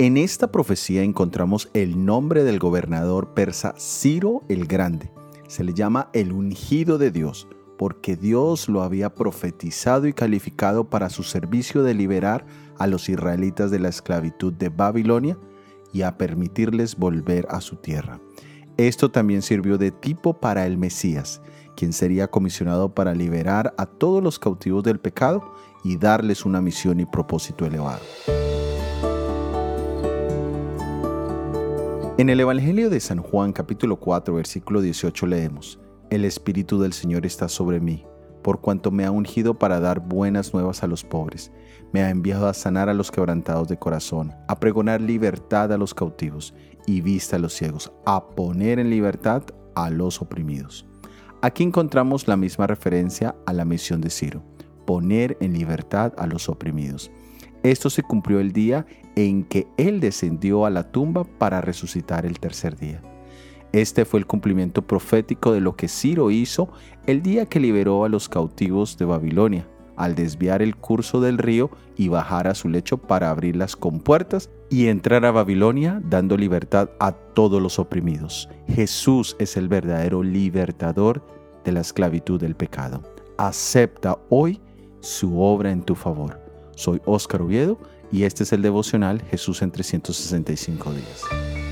En esta profecía encontramos el nombre del gobernador persa Ciro el Grande. Se le llama el ungido de Dios, porque Dios lo había profetizado y calificado para su servicio de liberar a los israelitas de la esclavitud de Babilonia y a permitirles volver a su tierra. Esto también sirvió de tipo para el Mesías, quien sería comisionado para liberar a todos los cautivos del pecado y darles una misión y propósito elevado. En el Evangelio de San Juan capítulo 4 versículo 18 leemos, El Espíritu del Señor está sobre mí, por cuanto me ha ungido para dar buenas nuevas a los pobres, me ha enviado a sanar a los quebrantados de corazón, a pregonar libertad a los cautivos y vista a los ciegos, a poner en libertad a los oprimidos. Aquí encontramos la misma referencia a la misión de Ciro, poner en libertad a los oprimidos. Esto se cumplió el día en que Él descendió a la tumba para resucitar el tercer día. Este fue el cumplimiento profético de lo que Ciro hizo el día que liberó a los cautivos de Babilonia, al desviar el curso del río y bajar a su lecho para abrir las compuertas y entrar a Babilonia dando libertad a todos los oprimidos. Jesús es el verdadero libertador de la esclavitud del pecado. Acepta hoy su obra en tu favor. Soy Óscar Oviedo y este es el devocional Jesús en 365 días.